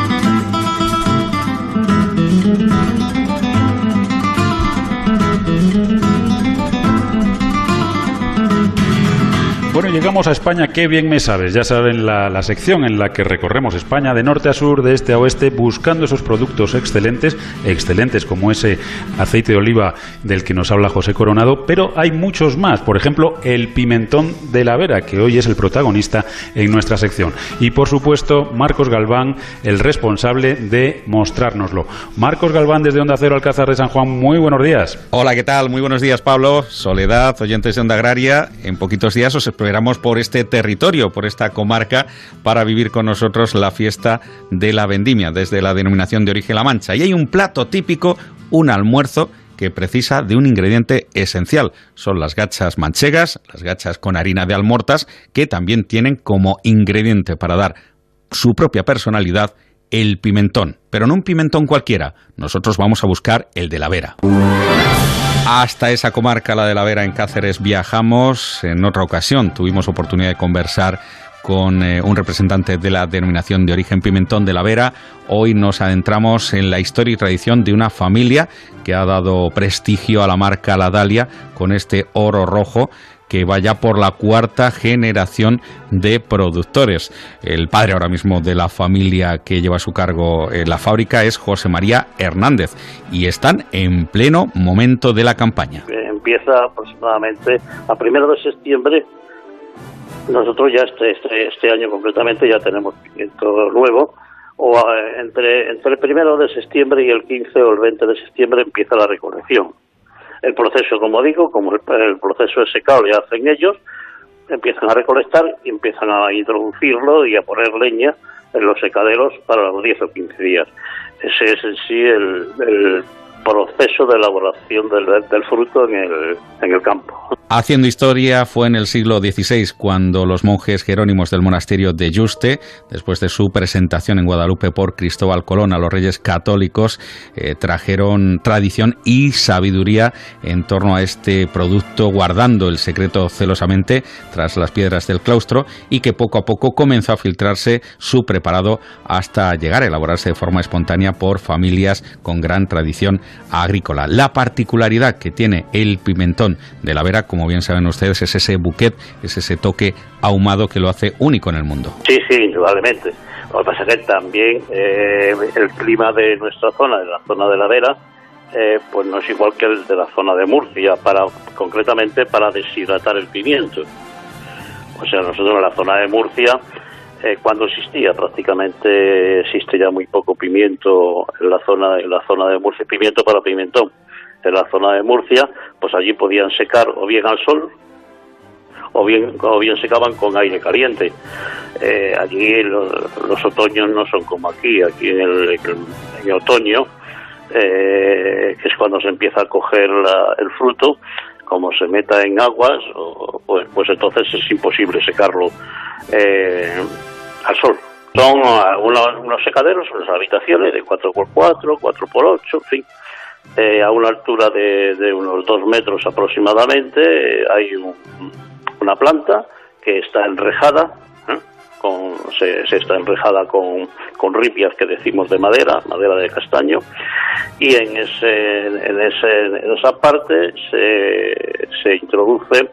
Bueno, llegamos a España, qué bien me sabes. Ya saben la, la, sección en la que recorremos España de norte a sur, de este a oeste, buscando esos productos excelentes, excelentes como ese aceite de oliva del que nos habla José Coronado, pero hay muchos más. Por ejemplo, el pimentón de la Vera, que hoy es el protagonista en nuestra sección. Y por supuesto, Marcos Galván, el responsable de mostrárnoslo. Marcos Galván, desde Onda Cero Alcázar de San Juan, muy buenos días. Hola, ¿qué tal? Muy buenos días, Pablo. Soledad, oyentes de Onda Agraria. En poquitos días os esperamos por este territorio, por esta comarca, para vivir con nosotros la fiesta de la vendimia, desde la denominación de origen La Mancha. Y hay un plato típico, un almuerzo que precisa de un ingrediente esencial. Son las gachas manchegas, las gachas con harina de almortas, que también tienen como ingrediente para dar su propia personalidad el pimentón. Pero no un pimentón cualquiera, nosotros vamos a buscar el de la vera. Hasta esa comarca, la de la Vera en Cáceres, viajamos. En otra ocasión tuvimos oportunidad de conversar con eh, un representante de la denominación de origen Pimentón de la Vera. Hoy nos adentramos en la historia y tradición de una familia que ha dado prestigio a la marca La Dalia con este oro rojo que vaya por la cuarta generación de productores. El padre ahora mismo de la familia que lleva a su cargo eh, la fábrica es José María Hernández y están en pleno momento de la campaña. Empieza aproximadamente a primero de septiembre. Nosotros ya este, este, este año concretamente ya tenemos pimiento nuevo o eh, entre, entre el primero de septiembre y el 15 o el 20 de septiembre empieza la recolección. El proceso, como digo, como el, proceso de secado le hacen ellos, empiezan a recolectar y empiezan a introducirlo y a poner leña en los secaderos para los 10 o 15 días. Ese es en sí el proceso de elaboración del, fruto en el, en el campo. Haciendo historia fue en el siglo XVI cuando los monjes jerónimos del monasterio de Yuste, después de su presentación en Guadalupe por Cristóbal Colón a los reyes católicos, eh, trajeron tradición y sabiduría en torno a este producto, guardando el secreto celosamente tras las piedras del claustro y que poco a poco comenzó a filtrarse su preparado hasta llegar a elaborarse de forma espontánea por familias con gran tradición agrícola. La particularidad que tiene el pimentón de la Vera, como bien saben ustedes, es ese bouquet, es ese toque ahumado que lo hace único en el mundo. Sí, sí, indudablemente. Lo que pasa que también eh, el clima de nuestra zona, de la zona de la Vera, eh, pues no es igual que el de la zona de Murcia, para concretamente para deshidratar el pimiento. O sea, nosotros en la zona de Murcia eh, cuando existía prácticamente existe ya muy poco pimiento en la zona en la zona de Murcia. Pimiento para pimentón. En la zona de Murcia pues allí podían secar o bien al sol o bien, o bien secaban con aire caliente. Eh, allí los, otoños no son como aquí, aquí en el, otoño, eh, que es cuando se empieza a coger el fruto, como se meta en aguas, pues, pues entonces es imposible secarlo eh, al sol. Son unos, secaderos, unas habitaciones de 4x4, 4x8, en fin. Eh, a una altura de, unos 2 metros aproximadamente eh, hay una planta que está enrejada, con, se, está enrejada con, con, ripias que decimos de madera, madera de castaño, y en, ese, en, ese, en esa parte se, se introduce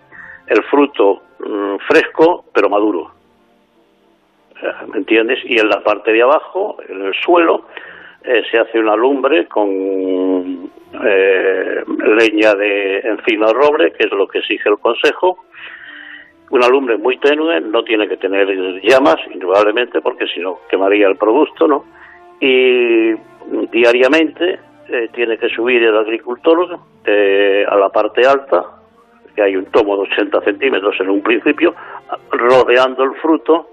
el fruto mm, fresco pero maduro. ¿Me entiendes? Y en la parte de abajo, en el suelo, eh, se hace una lumbre con eh, leña de encino roble, que es lo que exige el Consejo. Una lumbre muy tenue, no tiene que tener llamas, indudablemente, porque si no quemaría el producto, ¿no? Y diariamente eh, tiene que subir el agricultor a la parte alta, que hay un tomo de 80 centímetros en un principio, rodeando el fruto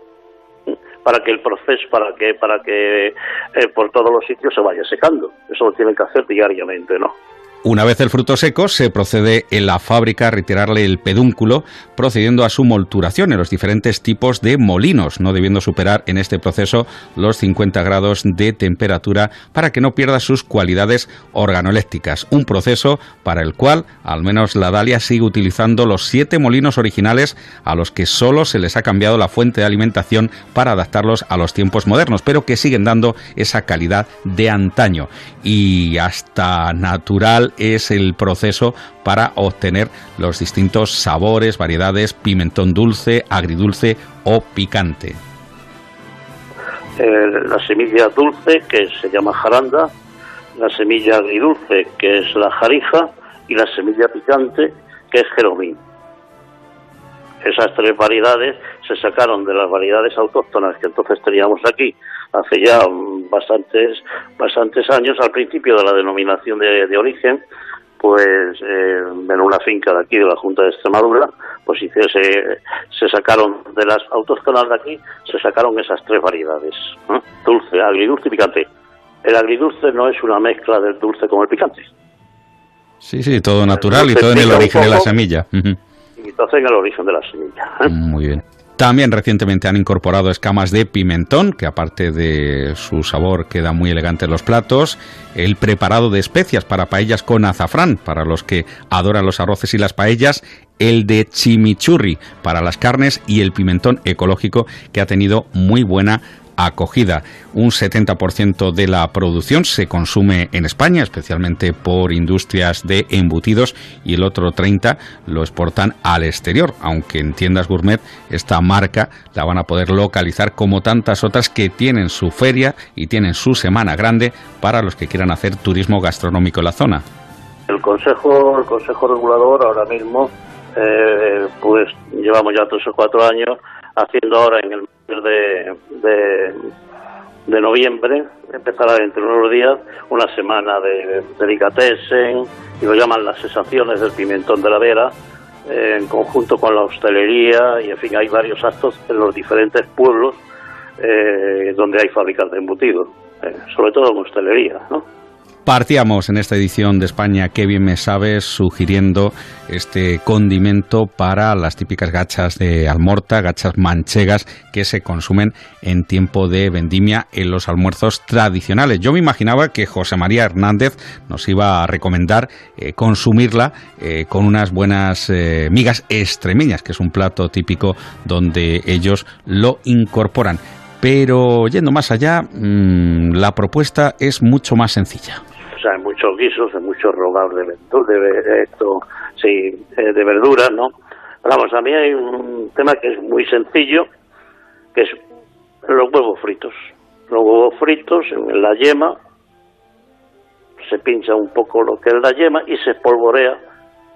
para que el proceso, para que, para que eh, por todos los sitios se vaya secando. Eso lo tienen que hacer diariamente, ¿no? Una vez el fruto seco, se procede en la fábrica a retirarle el pedúnculo, procediendo a su molturación en los diferentes tipos de molinos, no debiendo superar en este proceso los 50 grados de temperatura para que no pierda sus cualidades organolécticas. Un proceso para el cual, al menos la Dalia sigue utilizando los siete molinos originales a los que solo se les ha cambiado la fuente de alimentación para adaptarlos a los tiempos modernos, pero que siguen dando esa calidad de antaño. Y hasta natural es el proceso para obtener los distintos sabores, variedades, pimentón dulce, agridulce o picante. Eh, la semilla dulce, que se llama jaranda, la semilla agridulce, que es la jarija, y la semilla picante, que es jeromín. Esas tres variedades se sacaron de las variedades autóctonas que entonces teníamos aquí hace ya bastantes bastantes años al principio de la denominación de, origen pues eh, en una finca de aquí de la Junta de Extremadura pues se, se sacaron de las autóctonas de aquí se sacaron esas tres variedades dulce agridulce y picante el agridulce no es una mezcla del dulce con el picante sí sí todo natural y todo en el origen de la semilla y entonces en el origen de la semilla. ¿eh? Muy bien. También recientemente han incorporado escamas de pimentón, que aparte de su sabor queda muy elegante en los platos, el preparado de especias para paellas con azafrán, para los que adoran los arroces y las paellas, el de chimichurri para las carnes y el pimentón ecológico que ha tenido muy buena acogida. Un 70% de la producción se consume en España, especialmente por industrias de embutidos, y el otro 30% lo exportan al exterior, aunque en tiendas gourmet esta marca la van a poder localizar como tantas otras que tienen su feria y tienen su semana grande para los que quieran hacer turismo gastronómico en la zona. El Consejo, el consejo Regulador ahora mismo, eh, pues llevamos ya tres o cuatro años haciendo ahora en el mes de, de, noviembre, empezará dentro de unos días una semana de delicatessen, y lo llaman las sensaciones del pimentón de la vera, eh, en conjunto con la hostelería, y en fin, hay varios actos en los diferentes pueblos eh, donde hay fábricas de embutidos, eh, sobre todo en hostelería, ¿no? Partíamos en esta edición de España, qué bien me sabes, sugiriendo este condimento para las típicas gachas de almorta, gachas manchegas que se consumen en tiempo de vendimia en los almuerzos tradicionales. Yo me imaginaba que José María Hernández nos iba a recomendar eh, consumirla eh, con unas buenas eh, migas extremeñas, que es un plato típico donde ellos lo incorporan. Pero yendo más allá, mm, la propuesta es mucho más sencilla hay muchos guisos, hay muchos rodados de, de, esto, sí, eh, de verduras, ¿no? Vamos, a mí hay un tema que es muy sencillo, que es los huevos fritos. Los huevos fritos en la yema, se pincha un poco lo que es la yema y se espolvorea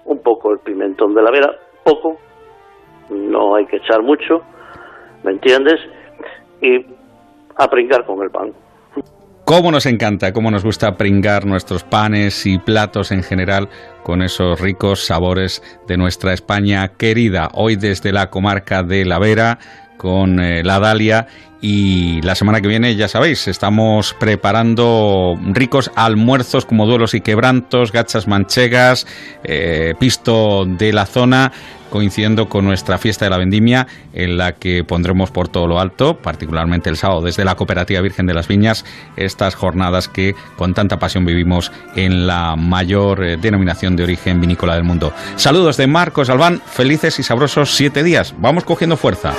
un poco el pimentón de la vera, poco, no hay que echar mucho, ¿me entiendes? Y a pringar con el pan. Cómo nos encanta, cómo nos gusta pringar nuestros panes y platos en general con esos ricos sabores de nuestra España querida. Hoy desde la comarca de La Vera con eh, la Dalia y la semana que viene, ya sabéis, estamos preparando ricos almuerzos como duelos y quebrantos, gachas manchegas, eh, pisto de la zona, coincidiendo con nuestra fiesta de la vendimia, en la que pondremos por todo lo alto, particularmente el sábado, desde la Cooperativa Virgen de las Viñas, estas jornadas que con tanta pasión vivimos en la mayor eh, denominación de origen vinícola del mundo. Saludos de Marcos Albán, felices y sabrosos siete días. Vamos cogiendo fuerza.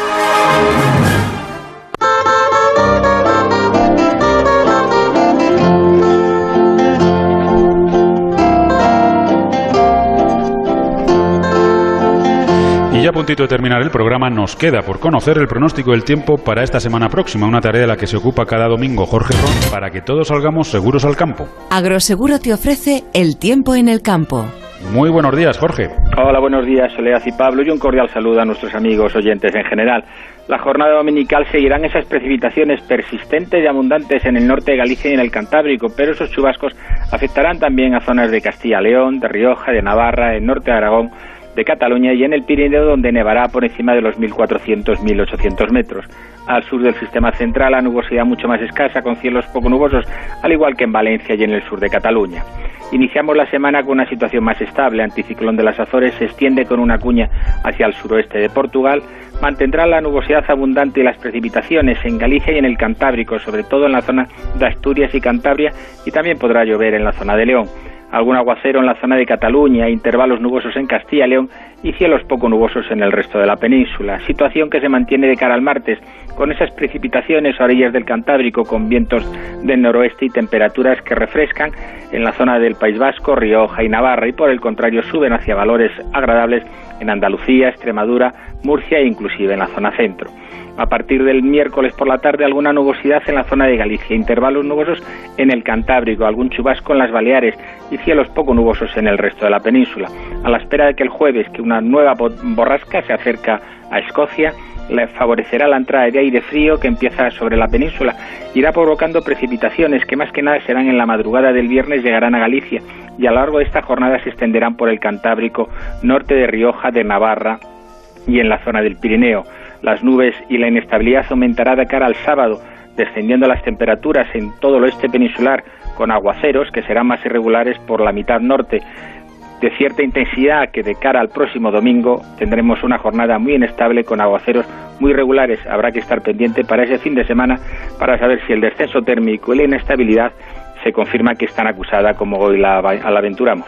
A puntito de terminar el programa, nos queda por conocer el pronóstico del tiempo para esta semana próxima, una tarea de la que se ocupa cada domingo Jorge Ron para que todos salgamos seguros al campo. Agroseguro te ofrece el tiempo en el campo. Muy buenos días, Jorge. Hola, buenos días, Soledad y Pablo, y un cordial saludo a nuestros amigos oyentes en general. La jornada dominical seguirán esas precipitaciones persistentes y abundantes en el norte de Galicia y en el Cantábrico, pero esos chubascos afectarán también a zonas de Castilla-León, de Rioja, de Navarra, el norte de Aragón, de Cataluña y en el Pirineo donde nevará por encima de los 1.400-1.800 metros. Al sur del sistema central la nubosidad mucho más escasa con cielos poco nubosos, al igual que en Valencia y en el sur de Cataluña. Iniciamos la semana con una situación más estable. Anticiclón de las Azores se extiende con una cuña hacia el suroeste de Portugal. Mantendrá la nubosidad abundante y las precipitaciones en Galicia y en el Cantábrico, sobre todo en la zona de Asturias y Cantabria, y también podrá llover en la zona de León algún aguacero en la zona de Cataluña, intervalos nubosos en Castilla y León y cielos poco nubosos en el resto de la península. Situación que se mantiene de cara al martes, con esas precipitaciones a orillas del Cantábrico con vientos del noroeste y temperaturas que refrescan en la zona del País Vasco, Rioja y Navarra y por el contrario suben hacia valores agradables en Andalucía, Extremadura, Murcia e inclusive en la zona centro. A partir del miércoles por la tarde alguna nubosidad en la zona de Galicia, intervalos nubosos en el Cantábrico, algún chubasco en las Baleares y cielos poco nubosos en el resto de la península. A la espera de que el jueves, que una nueva borrasca se acerca a Escocia, favorecerá la entrada de aire frío que empieza sobre la península. Irá provocando precipitaciones que más que nada serán en la madrugada del viernes, llegarán a Galicia y a lo largo de esta jornada se extenderán por el Cantábrico, norte de Rioja, de Navarra y en la zona del Pirineo. Las nubes y la inestabilidad aumentará de cara al sábado, descendiendo las temperaturas en todo el oeste peninsular con aguaceros que serán más irregulares por la mitad norte de cierta intensidad que de cara al próximo domingo tendremos una jornada muy inestable con aguaceros muy regulares. Habrá que estar pendiente para ese fin de semana para saber si el descenso térmico y la inestabilidad se confirma que están acusada como hoy la, la aventuramos.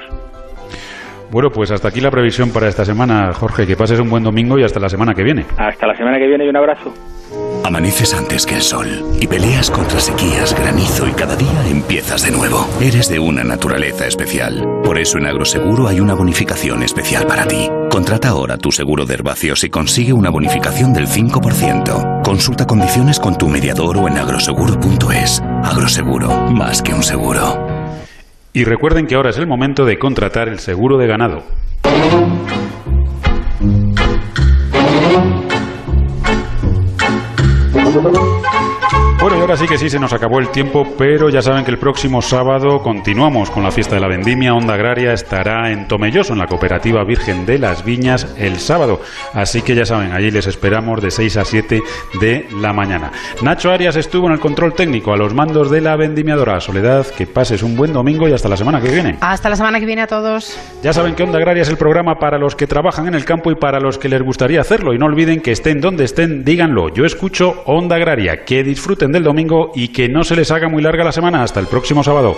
Bueno, pues hasta aquí la previsión para esta semana, Jorge. Que pases un buen domingo y hasta la semana que viene. Hasta la semana que viene y un abrazo. Amaneces antes que el sol y peleas contra sequías, granizo y cada día empiezas de nuevo. Eres de una naturaleza especial. Por eso en Agroseguro hay una bonificación especial para ti. Contrata ahora tu seguro de herbacios y consigue una bonificación del 5%. Consulta condiciones con tu mediador o en agroseguro.es. Agroseguro, más que un seguro. Y recuerden que ahora es el momento de contratar el seguro de ganado. Bueno, y ahora sí que sí se nos acabó el tiempo, pero ya saben que el próximo sábado continuamos con la fiesta de la vendimia. Onda Agraria estará en Tomelloso, en la Cooperativa Virgen de las Viñas, el sábado. Así que ya saben, allí les esperamos de 6 a 7 de la mañana. Nacho Arias estuvo en el control técnico a los mandos de la vendimiadora. Soledad, que pases un buen domingo y hasta la semana que viene. Hasta la semana que viene a todos. Ya saben que Onda Agraria es el programa para los que trabajan en el campo y para los que les gustaría hacerlo. Y no olviden que estén donde estén, díganlo. Yo escucho Onda Agraria. Que disfruten del domingo y que no se les haga muy larga la semana. Hasta el próximo sábado.